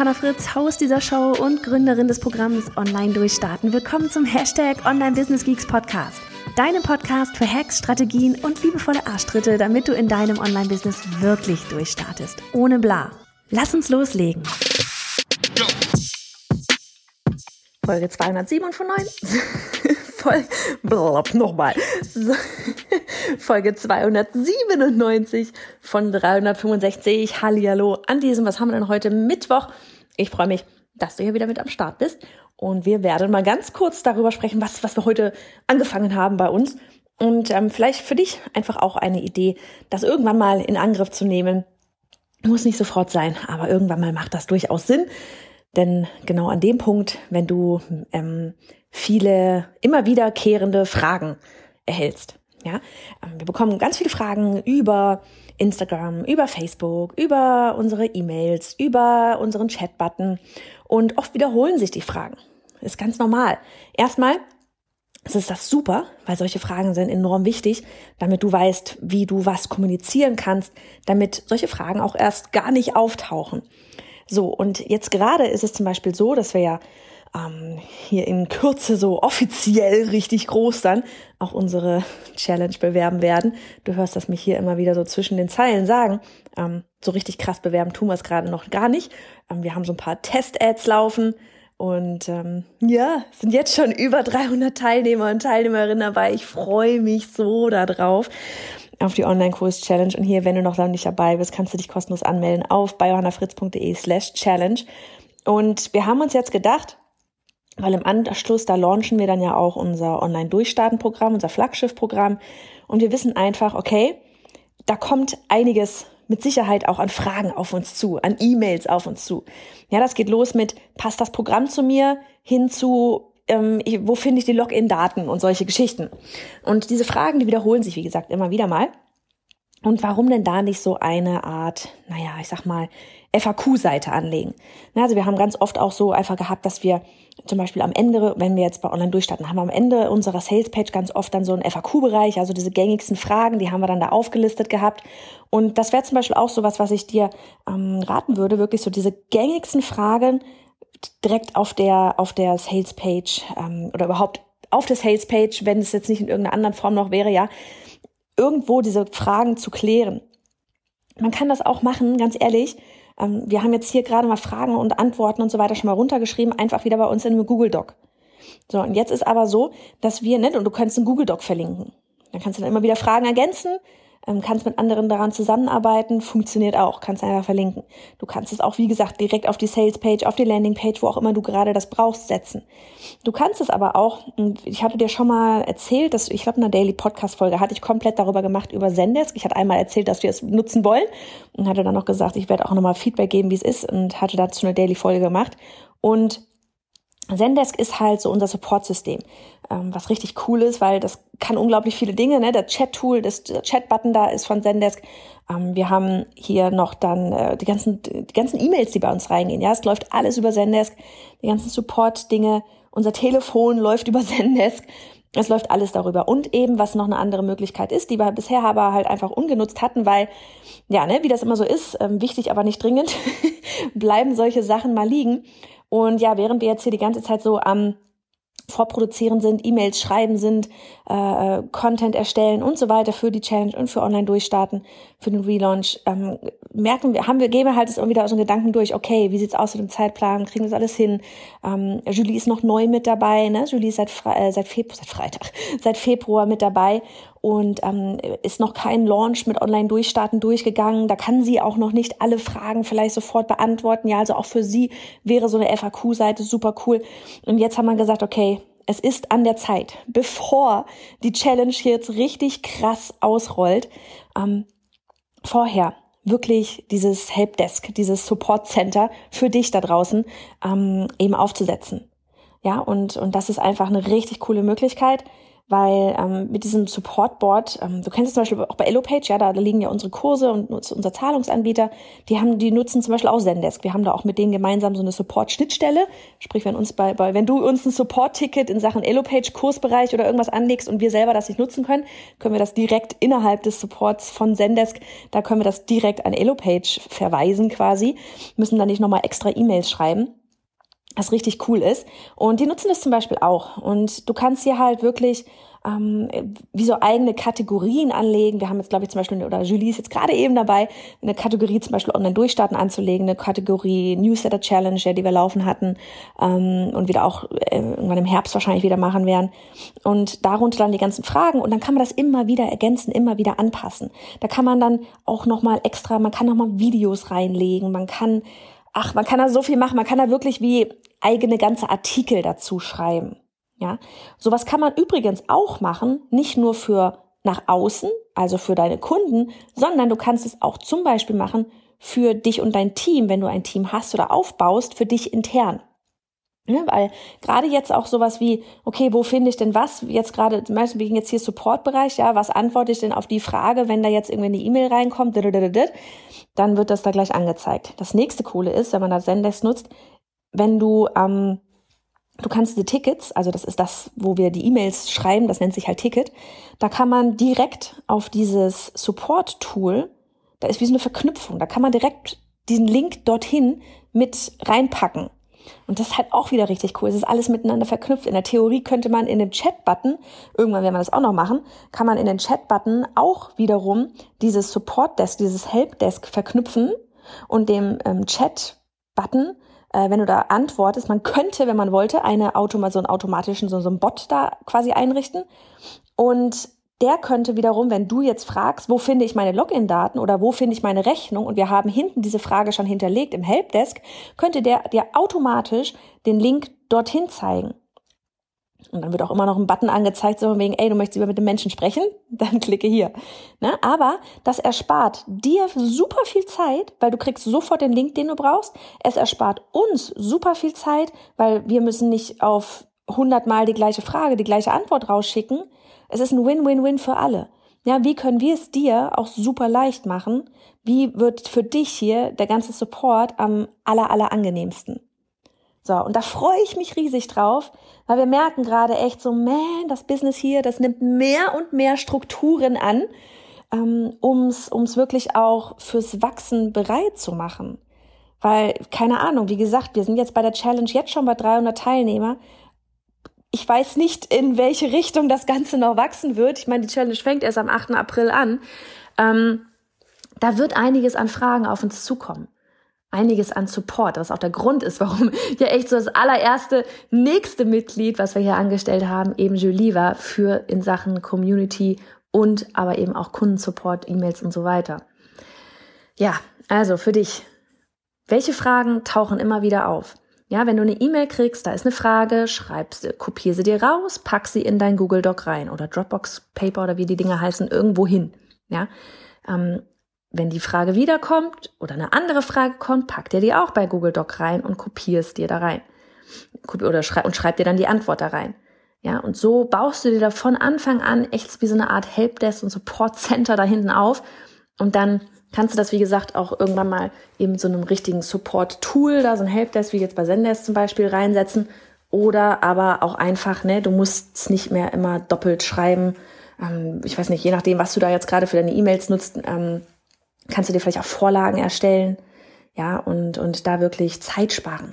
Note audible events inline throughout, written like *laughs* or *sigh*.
Johanna Fritz, Haus dieser Show und Gründerin des Programms Online Durchstarten. Willkommen zum Hashtag Online Business Geeks Podcast. Deinem Podcast für Hacks, Strategien und liebevolle Arschtritte, damit du in deinem Online-Business wirklich durchstartest. Ohne bla. Lass uns loslegen. Folge 207 von 9. Folge, blub, nochmal. Folge 297 von 365. Hallihallo an diesem, was haben wir denn heute? Mittwoch. Ich freue mich, dass du hier wieder mit am Start bist. Und wir werden mal ganz kurz darüber sprechen, was, was wir heute angefangen haben bei uns. Und ähm, vielleicht für dich einfach auch eine Idee, das irgendwann mal in Angriff zu nehmen. Muss nicht sofort sein, aber irgendwann mal macht das durchaus Sinn. Denn genau an dem Punkt, wenn du ähm, viele immer wiederkehrende Fragen erhältst, ja, ähm, wir bekommen ganz viele Fragen über Instagram, über Facebook, über unsere E-Mails, über unseren Chat-Button und oft wiederholen sich die Fragen. Ist ganz normal. Erstmal es ist das super, weil solche Fragen sind enorm wichtig, damit du weißt, wie du was kommunizieren kannst, damit solche Fragen auch erst gar nicht auftauchen. So, und jetzt gerade ist es zum Beispiel so, dass wir ja ähm, hier in Kürze so offiziell richtig groß dann auch unsere Challenge bewerben werden. Du hörst das mich hier immer wieder so zwischen den Zeilen sagen. Ähm, so richtig krass bewerben tun wir es gerade noch gar nicht. Ähm, wir haben so ein paar Test-Ads laufen und ähm, ja, sind jetzt schon über 300 Teilnehmer und Teilnehmerinnen dabei. Ich freue mich so darauf auf die Online-Kurs-Challenge. Und hier, wenn du noch nicht dabei bist, kannst du dich kostenlos anmelden auf biohannafritz.de slash challenge. Und wir haben uns jetzt gedacht, weil im Anschluss, da launchen wir dann ja auch unser Online-Durchstarten-Programm, unser Flaggschiff-Programm. Und wir wissen einfach, okay, da kommt einiges mit Sicherheit auch an Fragen auf uns zu, an E-Mails auf uns zu. Ja, das geht los mit, passt das Programm zu mir, hin zu, ähm, wo finde ich die Login-Daten und solche Geschichten. Und diese Fragen, die wiederholen sich, wie gesagt, immer wieder mal. Und warum denn da nicht so eine Art, naja, ich sag mal, FAQ-Seite anlegen? Also wir haben ganz oft auch so einfach gehabt, dass wir zum Beispiel am Ende, wenn wir jetzt bei Online durchstarten, haben wir am Ende unserer Sales-Page ganz oft dann so einen FAQ-Bereich, also diese gängigsten Fragen, die haben wir dann da aufgelistet gehabt. Und das wäre zum Beispiel auch so was, was ich dir ähm, raten würde, wirklich so diese gängigsten Fragen direkt auf der, auf der Sales-Page ähm, oder überhaupt auf der Sales-Page, wenn es jetzt nicht in irgendeiner anderen Form noch wäre, ja, irgendwo diese Fragen zu klären. Man kann das auch machen, ganz ehrlich. Ähm, wir haben jetzt hier gerade mal Fragen und Antworten und so weiter schon mal runtergeschrieben, einfach wieder bei uns in einem Google Doc. So, und jetzt ist aber so, dass wir, nicht, und du kannst einen Google Doc verlinken. Dann kannst du dann immer wieder Fragen ergänzen, ähm, kannst mit anderen daran zusammenarbeiten, funktioniert auch, kannst einfach verlinken. Du kannst es auch, wie gesagt, direkt auf die Sales-Page, auf die Landing-Page, wo auch immer du gerade das brauchst, setzen. Du kannst es aber auch, ich hatte dir schon mal erzählt, dass ich glaube, in einer Daily Podcast-Folge hatte ich komplett darüber gemacht, über Zendesk. Ich hatte einmal erzählt, dass wir es nutzen wollen und hatte dann noch gesagt, ich werde auch nochmal Feedback geben, wie es ist und hatte dazu eine Daily-Folge gemacht. Und Zendesk ist halt so unser Support-System, ähm, was richtig cool ist, weil das kann unglaublich viele Dinge. Ne? Der Chat-Tool, das Chat-Button da ist von Zendesk. Ähm, wir haben hier noch dann äh, die ganzen die ganzen E-Mails, die bei uns reingehen. Ja, es läuft alles über Zendesk. Die ganzen Support-Dinge. Unser Telefon *laughs* läuft über Zendesk. Es läuft alles darüber. Und eben, was noch eine andere Möglichkeit ist, die wir bisher aber halt einfach ungenutzt hatten, weil, ja, ne, wie das immer so ist, ähm, wichtig, aber nicht dringend, *laughs* bleiben solche Sachen mal liegen. Und ja, während wir jetzt hier die ganze Zeit so am Vorproduzieren sind, E-Mails schreiben sind, äh, Content erstellen und so weiter für die Challenge und für Online durchstarten, für den Relaunch, ähm, merken wir, haben wir, gehen wir halt irgendwie da so einen Gedanken durch, okay, wie sieht's aus mit dem Zeitplan, kriegen wir das alles hin? Ähm, Julie ist noch neu mit dabei, ne? Julie ist seit, Fre äh, seit, Februar, seit Freitag, *laughs* seit Februar mit dabei und ähm, ist noch kein Launch mit Online-Durchstarten durchgegangen. Da kann sie auch noch nicht alle Fragen vielleicht sofort beantworten. Ja, also auch für sie wäre so eine FAQ-Seite super cool. Und jetzt haben wir gesagt, okay, es ist an der Zeit, *laughs* bevor die Challenge jetzt richtig krass ausrollt, ähm, vorher wirklich dieses Helpdesk, dieses Support Center für dich da draußen ähm, eben aufzusetzen. Ja, und, und das ist einfach eine richtig coole Möglichkeit weil ähm, mit diesem Supportboard, ähm, du kennst es zum Beispiel auch bei Elopage, ja, da, da liegen ja unsere Kurse und unser Zahlungsanbieter, die haben, die nutzen zum Beispiel auch Zendesk. Wir haben da auch mit denen gemeinsam so eine Support-Schnittstelle. Sprich, wenn uns bei, bei wenn du uns ein Support-Ticket in Sachen Elopage Kursbereich oder irgendwas anlegst und wir selber das nicht nutzen können, können wir das direkt innerhalb des Supports von Zendesk, da können wir das direkt an Elopage verweisen quasi, müssen dann nicht nochmal extra E-Mails schreiben was richtig cool ist. Und die nutzen das zum Beispiel auch. Und du kannst hier halt wirklich ähm, wie so eigene Kategorien anlegen. Wir haben jetzt, glaube ich, zum Beispiel, oder Julie ist jetzt gerade eben dabei, eine Kategorie zum Beispiel Online-Durchstarten anzulegen, eine Kategorie Newsletter Challenge, ja, die wir laufen hatten ähm, und wieder auch äh, irgendwann im Herbst wahrscheinlich wieder machen werden. Und darunter dann die ganzen Fragen und dann kann man das immer wieder ergänzen, immer wieder anpassen. Da kann man dann auch nochmal extra, man kann nochmal Videos reinlegen, man kann ach, man kann da so viel machen, man kann da wirklich wie eigene ganze Artikel dazu schreiben. Ja, sowas kann man übrigens auch machen, nicht nur für nach außen, also für deine Kunden, sondern du kannst es auch zum Beispiel machen für dich und dein Team, wenn du ein Team hast oder aufbaust, für dich intern. Ne, weil gerade jetzt auch sowas wie, okay, wo finde ich denn was? Jetzt gerade, zum Beispiel wegen jetzt hier Supportbereich, ja, was antworte ich denn auf die Frage, wenn da jetzt irgendwie eine E-Mail reinkommt, dann wird das da gleich angezeigt. Das nächste Coole ist, wenn man da Zendesk nutzt, wenn du, ähm, du kannst die Tickets, also das ist das, wo wir die E-Mails schreiben, das nennt sich halt Ticket, da kann man direkt auf dieses Support-Tool, da ist wie so eine Verknüpfung, da kann man direkt diesen Link dorthin mit reinpacken. Und das ist halt auch wieder richtig cool. Es ist alles miteinander verknüpft. In der Theorie könnte man in dem Chat-Button, irgendwann werden wir das auch noch machen, kann man in den Chat-Button auch wiederum dieses Support-Desk, dieses Help-Desk verknüpfen und dem ähm, Chat-Button äh, wenn du da antwortest, man könnte, wenn man wollte, eine Automa so einen automatischen, so, so einen Bot da quasi einrichten. Und der könnte wiederum, wenn du jetzt fragst, wo finde ich meine Login-Daten oder wo finde ich meine Rechnung und wir haben hinten diese Frage schon hinterlegt im Helpdesk, könnte der dir automatisch den Link dorthin zeigen. Und dann wird auch immer noch ein Button angezeigt, so wegen, ey, du möchtest lieber mit dem Menschen sprechen? *laughs* Dann klicke hier. Ne? Aber das erspart dir super viel Zeit, weil du kriegst sofort den Link, den du brauchst. Es erspart uns super viel Zeit, weil wir müssen nicht auf hundertmal die gleiche Frage, die gleiche Antwort rausschicken, es ist ein Win-Win-Win für alle. Ja, wie können wir es dir auch super leicht machen? Wie wird für dich hier der ganze Support am aller, aller angenehmsten? So, und da freue ich mich riesig drauf, weil wir merken gerade echt so, man, das Business hier, das nimmt mehr und mehr Strukturen an, ähm, ums ums wirklich auch fürs Wachsen bereit zu machen. Weil, keine Ahnung, wie gesagt, wir sind jetzt bei der Challenge jetzt schon bei 300 Teilnehmer ich weiß nicht, in welche Richtung das Ganze noch wachsen wird. Ich meine, die Challenge fängt erst am 8. April an. Ähm, da wird einiges an Fragen auf uns zukommen. Einiges an Support, was auch der Grund ist, warum *laughs* ja echt so das allererste nächste Mitglied, was wir hier angestellt haben, eben Julie war für in Sachen Community und aber eben auch Kundensupport, E-Mails und so weiter. Ja, also für dich. Welche Fragen tauchen immer wieder auf? Ja, wenn du eine E-Mail kriegst, da ist eine Frage, schreibst, kopier sie dir raus, pack sie in dein Google Doc rein oder Dropbox Paper oder wie die Dinge heißen, irgendwo hin. Ja, ähm, wenn die Frage wiederkommt oder eine andere Frage kommt, pack dir die auch bei Google Doc rein und kopierst dir da rein. Oder schreib, und schreib dir dann die Antwort da rein. Ja, und so baust du dir da von Anfang an echt wie so eine Art Helpdesk und Support Center da hinten auf und dann kannst du das, wie gesagt, auch irgendwann mal eben so einem richtigen Support-Tool, da so ein Helpdesk wie jetzt bei Zendesk zum Beispiel reinsetzen. Oder aber auch einfach, ne, du musst es nicht mehr immer doppelt schreiben. Ähm, ich weiß nicht, je nachdem, was du da jetzt gerade für deine E-Mails nutzt, ähm, kannst du dir vielleicht auch Vorlagen erstellen. Ja, und, und da wirklich Zeit sparen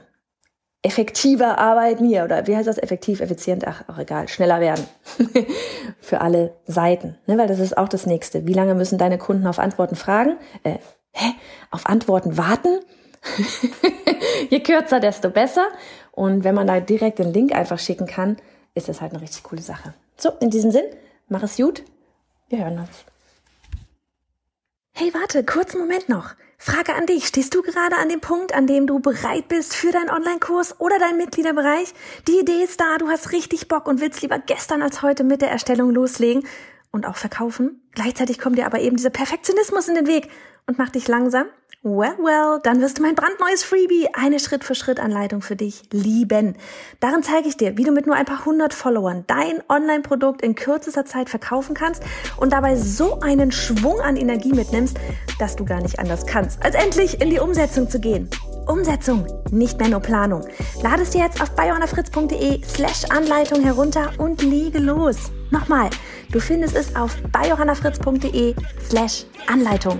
effektiver arbeiten hier oder wie heißt das effektiv, effizient, ach, auch egal, schneller werden *laughs* für alle Seiten, ne? weil das ist auch das nächste. Wie lange müssen deine Kunden auf Antworten fragen? Äh, hä? Auf Antworten warten? *laughs* Je kürzer, desto besser. Und wenn man da direkt den Link einfach schicken kann, ist das halt eine richtig coole Sache. So, in diesem Sinn, mach es gut. Wir hören uns. Hey, warte, kurzen Moment noch. Frage an dich. Stehst du gerade an dem Punkt, an dem du bereit bist für deinen Online-Kurs oder deinen Mitgliederbereich? Die Idee ist da, du hast richtig Bock und willst lieber gestern als heute mit der Erstellung loslegen und auch verkaufen. Gleichzeitig kommt dir aber eben dieser Perfektionismus in den Weg und mach dich langsam? Well, well, dann wirst du mein brandneues Freebie, eine Schritt-für-Schritt-Anleitung für dich, lieben. Darin zeige ich dir, wie du mit nur ein paar hundert Followern dein Online-Produkt in kürzester Zeit verkaufen kannst und dabei so einen Schwung an Energie mitnimmst, dass du gar nicht anders kannst, als endlich in die Umsetzung zu gehen. Umsetzung, nicht mehr nur Planung. Lade es dir jetzt auf biohannafritz.de slash Anleitung herunter und lege los. Nochmal, du findest es auf biohannafritz.de slash Anleitung.